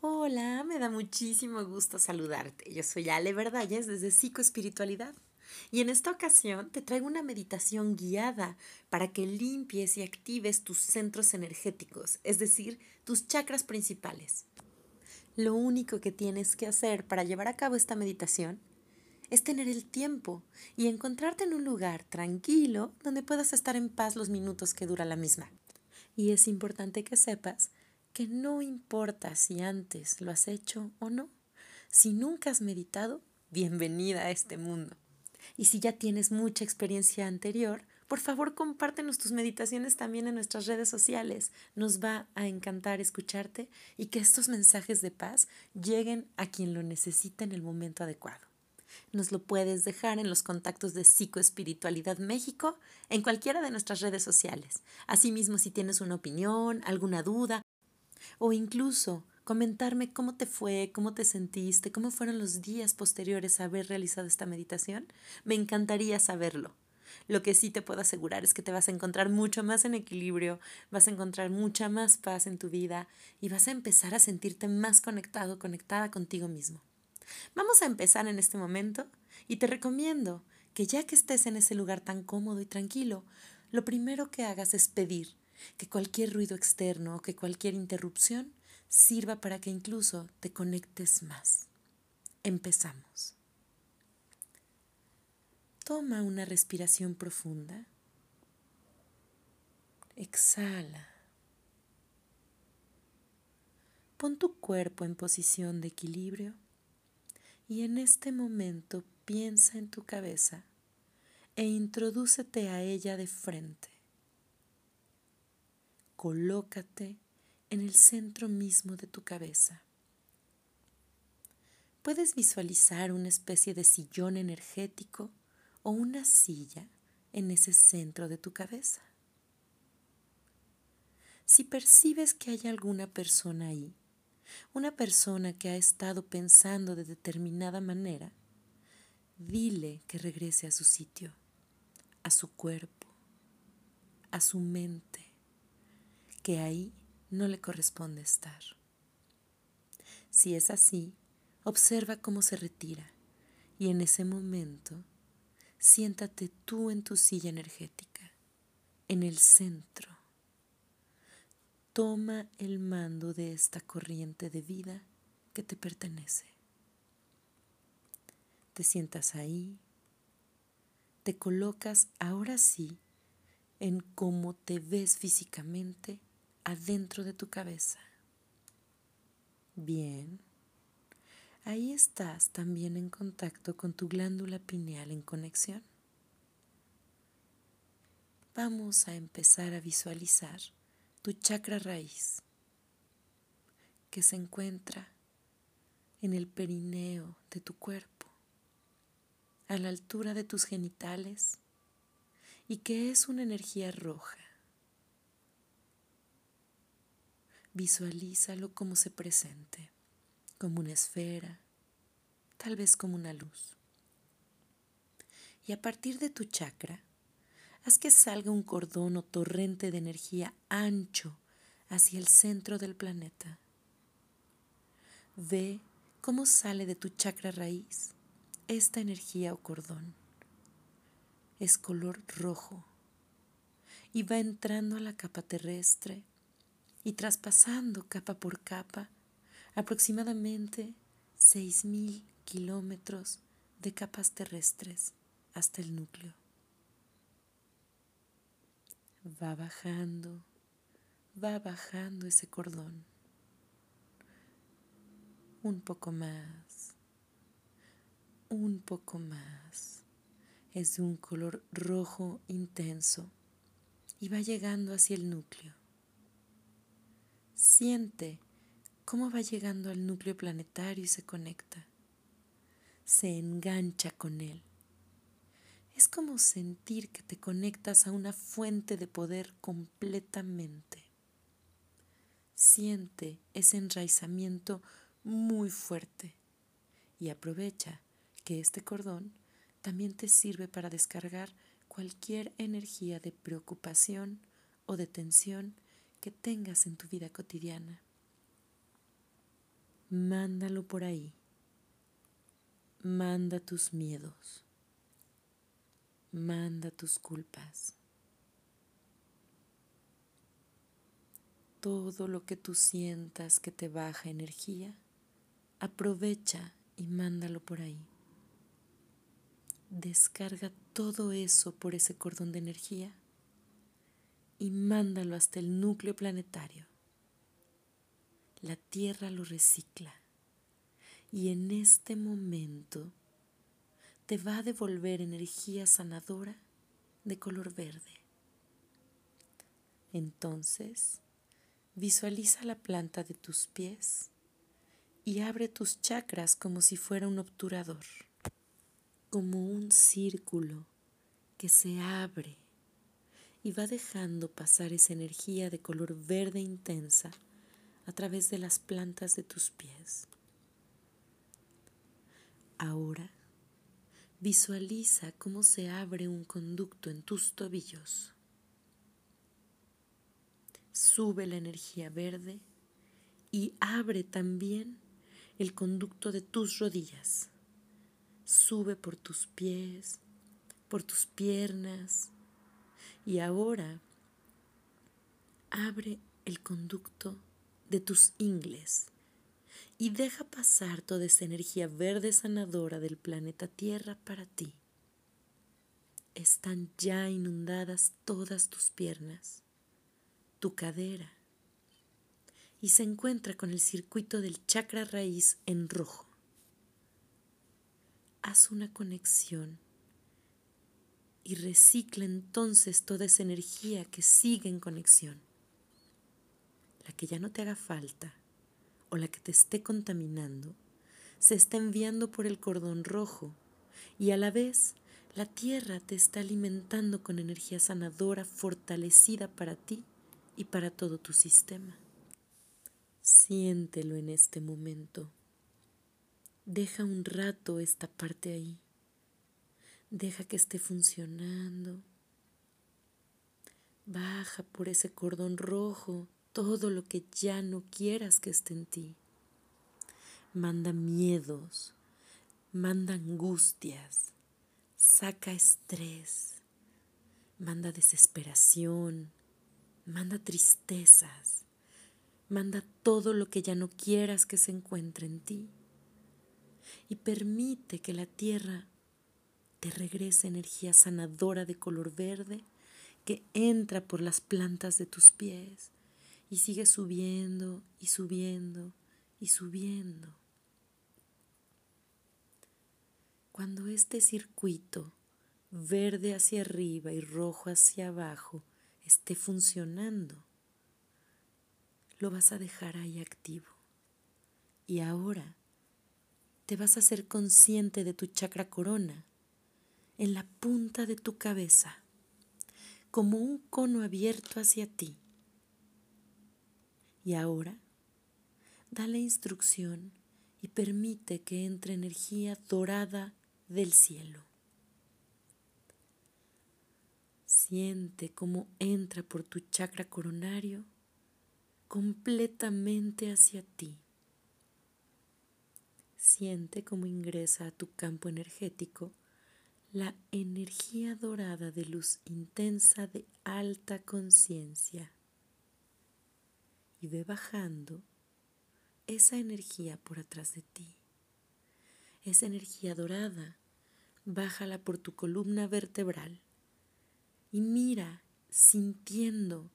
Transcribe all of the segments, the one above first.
Hola, me da muchísimo gusto saludarte. Yo soy Ale Verdalles desde Psicoespiritualidad. Y en esta ocasión te traigo una meditación guiada para que limpies y actives tus centros energéticos, es decir, tus chakras principales. Lo único que tienes que hacer para llevar a cabo esta meditación es tener el tiempo y encontrarte en un lugar tranquilo donde puedas estar en paz los minutos que dura la misma. Y es importante que sepas que no importa si antes lo has hecho o no. Si nunca has meditado, bienvenida a este mundo. Y si ya tienes mucha experiencia anterior, por favor compártenos tus meditaciones también en nuestras redes sociales. Nos va a encantar escucharte y que estos mensajes de paz lleguen a quien lo necesita en el momento adecuado. Nos lo puedes dejar en los contactos de Psicoespiritualidad México en cualquiera de nuestras redes sociales. Asimismo, si tienes una opinión, alguna duda o incluso comentarme cómo te fue, cómo te sentiste, cómo fueron los días posteriores a haber realizado esta meditación, me encantaría saberlo. Lo que sí te puedo asegurar es que te vas a encontrar mucho más en equilibrio, vas a encontrar mucha más paz en tu vida y vas a empezar a sentirte más conectado, conectada contigo mismo. Vamos a empezar en este momento y te recomiendo que ya que estés en ese lugar tan cómodo y tranquilo, lo primero que hagas es pedir que cualquier ruido externo o que cualquier interrupción sirva para que incluso te conectes más. Empezamos. Toma una respiración profunda. Exhala. Pon tu cuerpo en posición de equilibrio y en este momento piensa en tu cabeza e introdúcete a ella de frente colócate en el centro mismo de tu cabeza. Puedes visualizar una especie de sillón energético o una silla en ese centro de tu cabeza. Si percibes que hay alguna persona ahí, una persona que ha estado pensando de determinada manera, dile que regrese a su sitio, a su cuerpo, a su mente que ahí no le corresponde estar. Si es así, observa cómo se retira y en ese momento siéntate tú en tu silla energética, en el centro. Toma el mando de esta corriente de vida que te pertenece. Te sientas ahí, te colocas ahora sí en cómo te ves físicamente adentro de tu cabeza. Bien. Ahí estás también en contacto con tu glándula pineal en conexión. Vamos a empezar a visualizar tu chakra raíz que se encuentra en el perineo de tu cuerpo, a la altura de tus genitales y que es una energía roja Visualízalo como se presente, como una esfera, tal vez como una luz. Y a partir de tu chakra, haz que salga un cordón o torrente de energía ancho hacia el centro del planeta. Ve cómo sale de tu chakra raíz esta energía o cordón. Es color rojo y va entrando a la capa terrestre y traspasando capa por capa aproximadamente 6.000 kilómetros de capas terrestres hasta el núcleo. Va bajando, va bajando ese cordón. Un poco más, un poco más. Es de un color rojo intenso y va llegando hacia el núcleo. Siente cómo va llegando al núcleo planetario y se conecta. Se engancha con él. Es como sentir que te conectas a una fuente de poder completamente. Siente ese enraizamiento muy fuerte y aprovecha que este cordón también te sirve para descargar cualquier energía de preocupación o de tensión que tengas en tu vida cotidiana. Mándalo por ahí. Manda tus miedos. Manda tus culpas. Todo lo que tú sientas que te baja energía, aprovecha y mándalo por ahí. Descarga todo eso por ese cordón de energía y mándalo hasta el núcleo planetario. La Tierra lo recicla y en este momento te va a devolver energía sanadora de color verde. Entonces, visualiza la planta de tus pies y abre tus chakras como si fuera un obturador, como un círculo que se abre y va dejando pasar esa energía de color verde intensa a través de las plantas de tus pies. Ahora Visualiza cómo se abre un conducto en tus tobillos. Sube la energía verde y abre también el conducto de tus rodillas. Sube por tus pies, por tus piernas y ahora abre el conducto de tus ingles y deja pasar toda esa energía verde sanadora del planeta Tierra para ti. Están ya inundadas todas tus piernas, tu cadera, y se encuentra con el circuito del chakra raíz en rojo. Haz una conexión y recicla entonces toda esa energía que sigue en conexión, la que ya no te haga falta o la que te esté contaminando se está enviando por el cordón rojo y a la vez la tierra te está alimentando con energía sanadora fortalecida para ti y para todo tu sistema. Siéntelo en este momento. Deja un rato esta parte ahí. Deja que esté funcionando. Baja por ese cordón rojo todo lo que ya no quieras que esté en ti. Manda miedos, manda angustias, saca estrés, manda desesperación, manda tristezas, manda todo lo que ya no quieras que se encuentre en ti. Y permite que la tierra te regrese energía sanadora de color verde que entra por las plantas de tus pies y sigue subiendo y subiendo y subiendo. Cuando este circuito verde hacia arriba y rojo hacia abajo esté funcionando, lo vas a dejar ahí activo. Y ahora te vas a ser consciente de tu chakra corona en la punta de tu cabeza, como un cono abierto hacia ti y ahora, dale instrucción y permite que entre energía dorada del cielo. Siente cómo entra por tu chakra coronario completamente hacia ti. Siente cómo ingresa a tu campo energético la energía dorada de luz intensa de alta conciencia y ve bajando esa energía por atrás de ti. Esa energía dorada, bájala por tu columna vertebral y mira sintiendo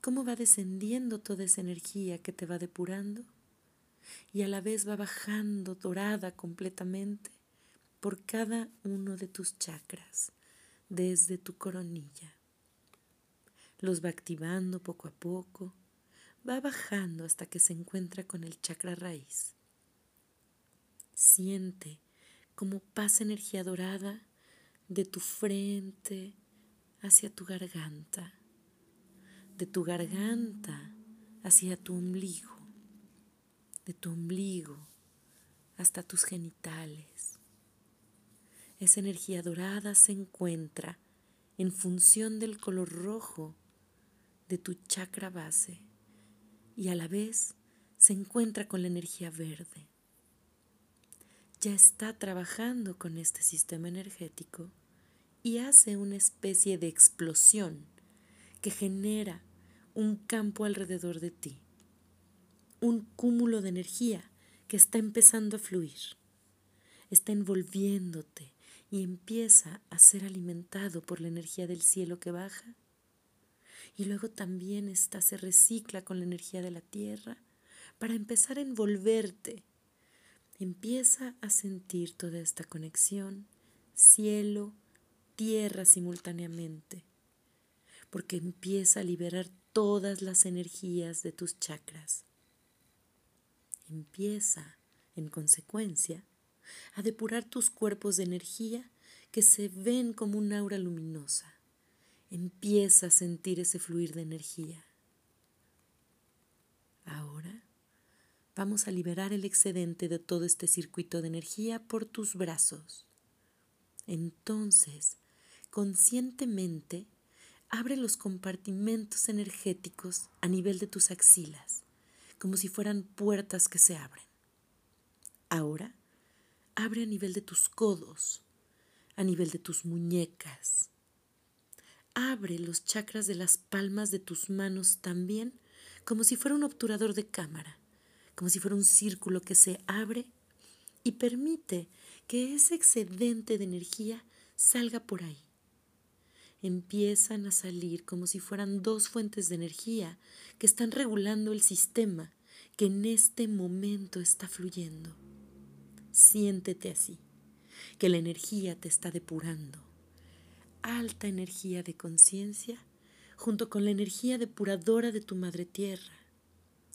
cómo va descendiendo toda esa energía que te va depurando y a la vez va bajando dorada completamente por cada uno de tus chakras desde tu coronilla. Los va activando poco a poco va bajando hasta que se encuentra con el chakra raíz. Siente cómo pasa energía dorada de tu frente hacia tu garganta, de tu garganta hacia tu ombligo, de tu ombligo hasta tus genitales. Esa energía dorada se encuentra en función del color rojo de tu chakra base y a la vez se encuentra con la energía verde. Ya está trabajando con este sistema energético y hace una especie de explosión que genera un campo alrededor de ti, un cúmulo de energía que está empezando a fluir, está envolviéndote y empieza a ser alimentado por la energía del cielo que baja y luego también esta se recicla con la energía de la tierra para empezar a envolverte. Empieza a sentir toda esta conexión, cielo, tierra simultáneamente, porque empieza a liberar todas las energías de tus chakras. Empieza, en consecuencia, a depurar tus cuerpos de energía que se ven como un aura luminosa. Empieza a sentir ese fluir de energía. Ahora vamos a liberar el excedente de todo este circuito de energía por tus brazos. Entonces, conscientemente, abre los compartimentos energéticos a nivel de tus axilas, como si fueran puertas que se abren. Ahora, abre a nivel de tus codos, a nivel de tus muñecas. Abre los chakras de las palmas de tus manos también, como si fuera un obturador de cámara, como si fuera un círculo que se abre y permite que ese excedente de energía salga por ahí. Empiezan a salir como si fueran dos fuentes de energía que están regulando el sistema que en este momento está fluyendo. Siéntete así, que la energía te está depurando. Alta energía de conciencia junto con la energía depuradora de tu madre tierra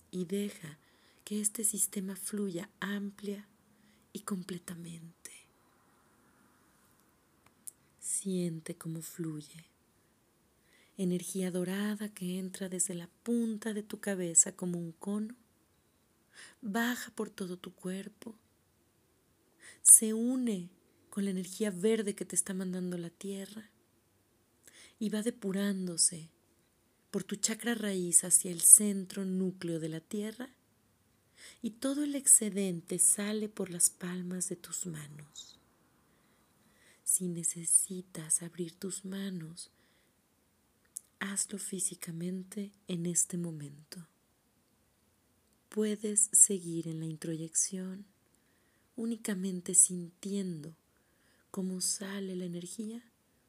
y deja que este sistema fluya amplia y completamente. Siente cómo fluye. Energía dorada que entra desde la punta de tu cabeza como un cono, baja por todo tu cuerpo, se une con la energía verde que te está mandando la tierra y va depurándose por tu chakra raíz hacia el centro núcleo de la tierra y todo el excedente sale por las palmas de tus manos. Si necesitas abrir tus manos, hazlo físicamente en este momento. Puedes seguir en la introyección únicamente sintiendo cómo sale la energía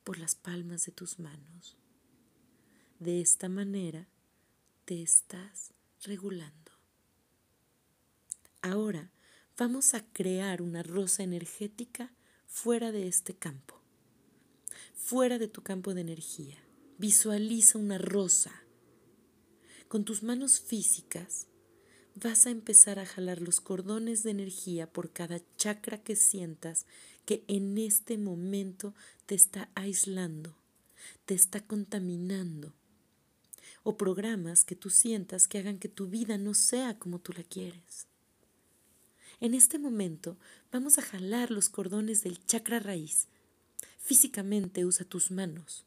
por las palmas de tus manos. De esta manera te estás regulando. Ahora vamos a crear una rosa energética fuera de este campo, fuera de tu campo de energía. Visualiza una rosa. Con tus manos físicas vas a empezar a jalar los cordones de energía por cada chakra que sientas que en este momento te está aislando, te está contaminando, o programas que tú sientas que hagan que tu vida no sea como tú la quieres. En este momento vamos a jalar los cordones del chakra raíz. Físicamente usa tus manos.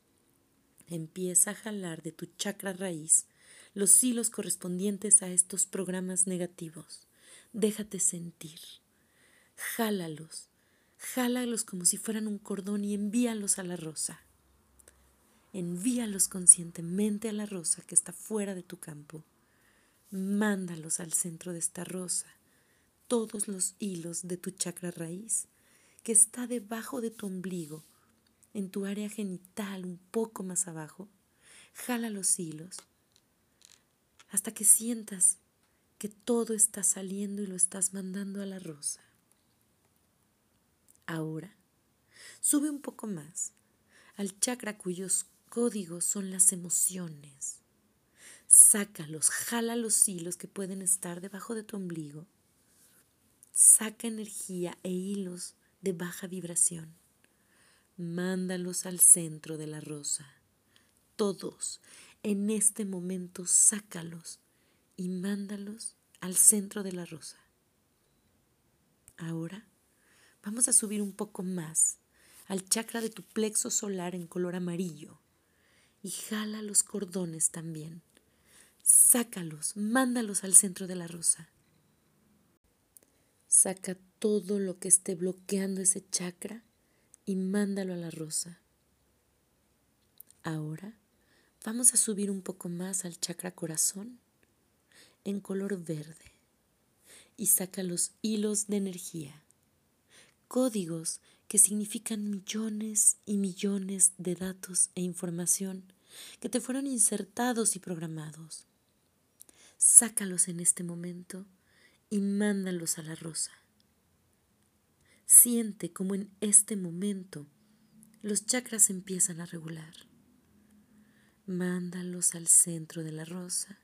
Empieza a jalar de tu chakra raíz los hilos correspondientes a estos programas negativos. Déjate sentir. Jálalos. Jálalos como si fueran un cordón y envíalos a la rosa envíalos conscientemente a la rosa que está fuera de tu campo. Mándalos al centro de esta rosa, todos los hilos de tu chakra raíz, que está debajo de tu ombligo, en tu área genital un poco más abajo. Jala los hilos hasta que sientas que todo está saliendo y lo estás mandando a la rosa. Ahora, sube un poco más al chakra cuyos códigos son las emociones. Sácalos, jala los hilos que pueden estar debajo de tu ombligo. Saca energía e hilos de baja vibración. Mándalos al centro de la rosa. Todos, en este momento, sácalos y mándalos al centro de la rosa. Ahora vamos a subir un poco más al chakra de tu plexo solar en color amarillo y jala los cordones también. Sácalos, mándalos al centro de la rosa. Saca todo lo que esté bloqueando ese chakra y mándalo a la rosa. Ahora vamos a subir un poco más al chakra corazón en color verde y saca los hilos de energía, códigos que significan millones y millones de datos e información que te fueron insertados y programados. Sácalos en este momento y mándalos a la rosa. Siente como en este momento los chakras empiezan a regular. Mándalos al centro de la rosa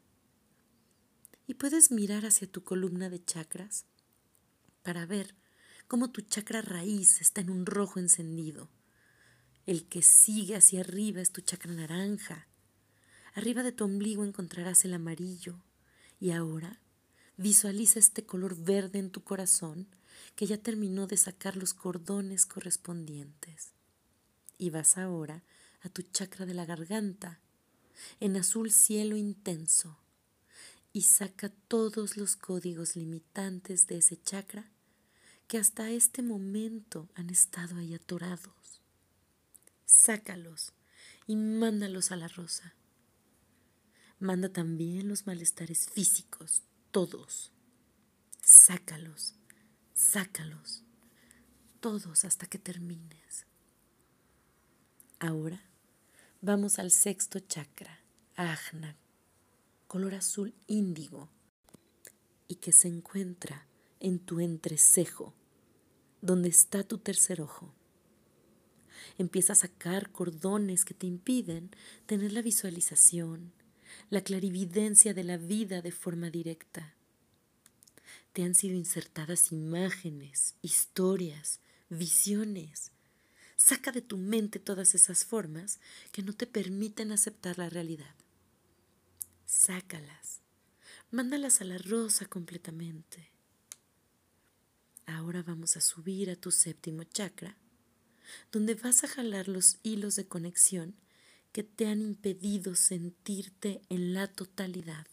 y puedes mirar hacia tu columna de chakras para ver cómo tu chakra raíz está en un rojo encendido. El que sigue hacia arriba es tu chakra naranja. Arriba de tu ombligo encontrarás el amarillo. Y ahora visualiza este color verde en tu corazón que ya terminó de sacar los cordones correspondientes. Y vas ahora a tu chakra de la garganta, en azul cielo intenso y saca todos los códigos limitantes de ese chakra que hasta este momento han estado ahí atorados. Sácalos y mándalos a la rosa. Manda también los malestares físicos, todos. Sácalos, sácalos, todos hasta que termines. Ahora vamos al sexto chakra, Ajna color azul índigo y que se encuentra en tu entrecejo, donde está tu tercer ojo. Empieza a sacar cordones que te impiden tener la visualización, la clarividencia de la vida de forma directa. Te han sido insertadas imágenes, historias, visiones. Saca de tu mente todas esas formas que no te permiten aceptar la realidad sácalas, mándalas a la rosa completamente. Ahora vamos a subir a tu séptimo chakra, donde vas a jalar los hilos de conexión que te han impedido sentirte en la totalidad.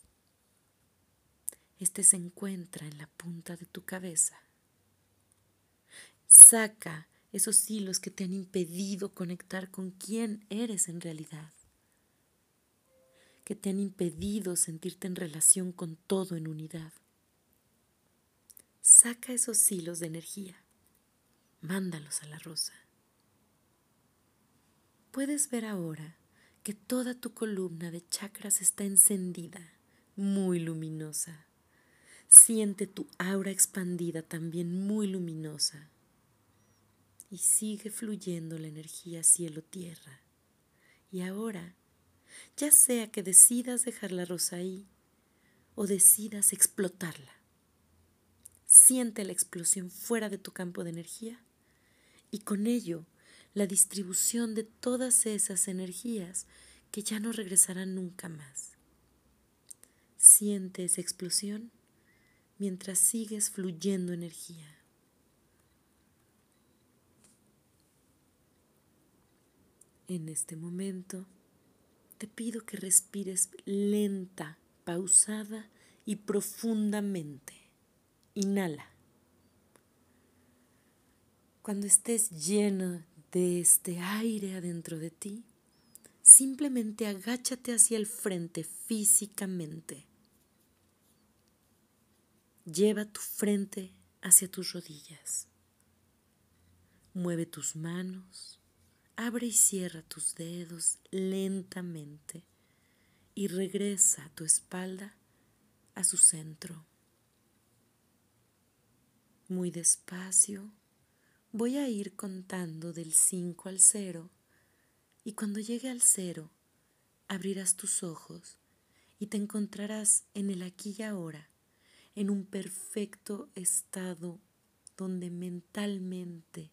Este se encuentra en la punta de tu cabeza. Saca esos hilos que te han impedido conectar con quién eres en realidad que te han impedido sentirte en relación con todo en unidad. Saca esos hilos de energía, mándalos a la rosa. Puedes ver ahora que toda tu columna de chakras está encendida, muy luminosa. Siente tu aura expandida también muy luminosa. Y sigue fluyendo la energía cielo-tierra. Y ahora ya sea que decidas dejar la rosa ahí o decidas explotarla. Siente la explosión fuera de tu campo de energía y con ello la distribución de todas esas energías que ya no regresarán nunca más. Siente esa explosión mientras sigues fluyendo energía. En este momento, te pido que respires lenta, pausada y profundamente. Inhala. Cuando estés lleno de este aire adentro de ti, simplemente agáchate hacia el frente físicamente. Lleva tu frente hacia tus rodillas. Mueve tus manos, Abre y cierra tus dedos lentamente y regresa tu espalda a su centro. Muy despacio voy a ir contando del 5 al 0 y cuando llegue al 0 abrirás tus ojos y te encontrarás en el aquí y ahora, en un perfecto estado donde mentalmente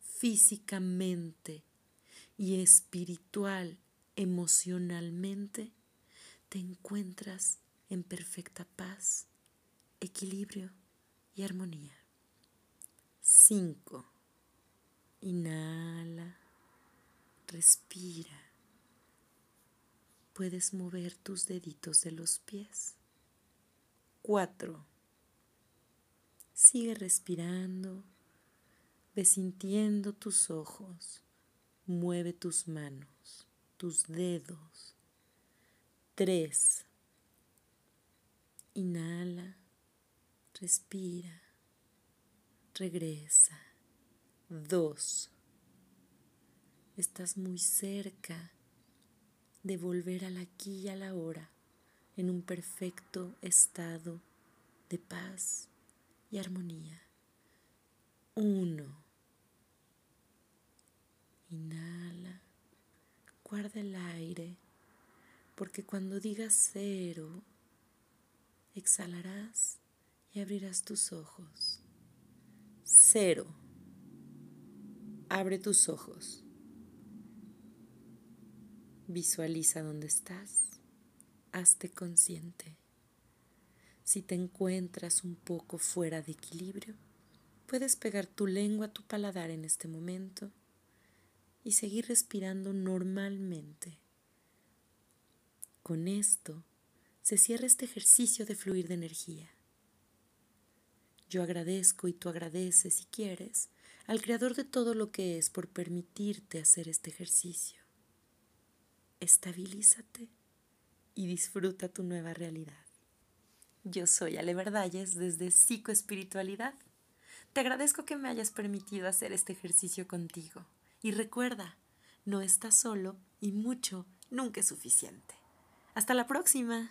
físicamente y espiritual, emocionalmente, te encuentras en perfecta paz, equilibrio y armonía. 5. Inhala, respira. Puedes mover tus deditos de los pies. 4. Sigue respirando, ve sintiendo tus ojos, mueve tus manos, tus dedos. Tres. Inhala, respira, regresa. Dos. Estás muy cerca de volver al aquí y a la hora en un perfecto estado de paz y armonía. Uno. Inhala, guarda el aire, porque cuando digas cero, exhalarás y abrirás tus ojos. Cero. Abre tus ojos. Visualiza dónde estás. Hazte consciente. Si te encuentras un poco fuera de equilibrio, puedes pegar tu lengua a tu paladar en este momento y seguir respirando normalmente. Con esto se cierra este ejercicio de fluir de energía. Yo agradezco y tú agradeces si quieres al Creador de todo lo que es por permitirte hacer este ejercicio. Estabilízate y disfruta tu nueva realidad. Yo soy Ale Verdalles desde Psicoespiritualidad. Te agradezco que me hayas permitido hacer este ejercicio contigo. Y recuerda, no estás solo y mucho nunca es suficiente. Hasta la próxima.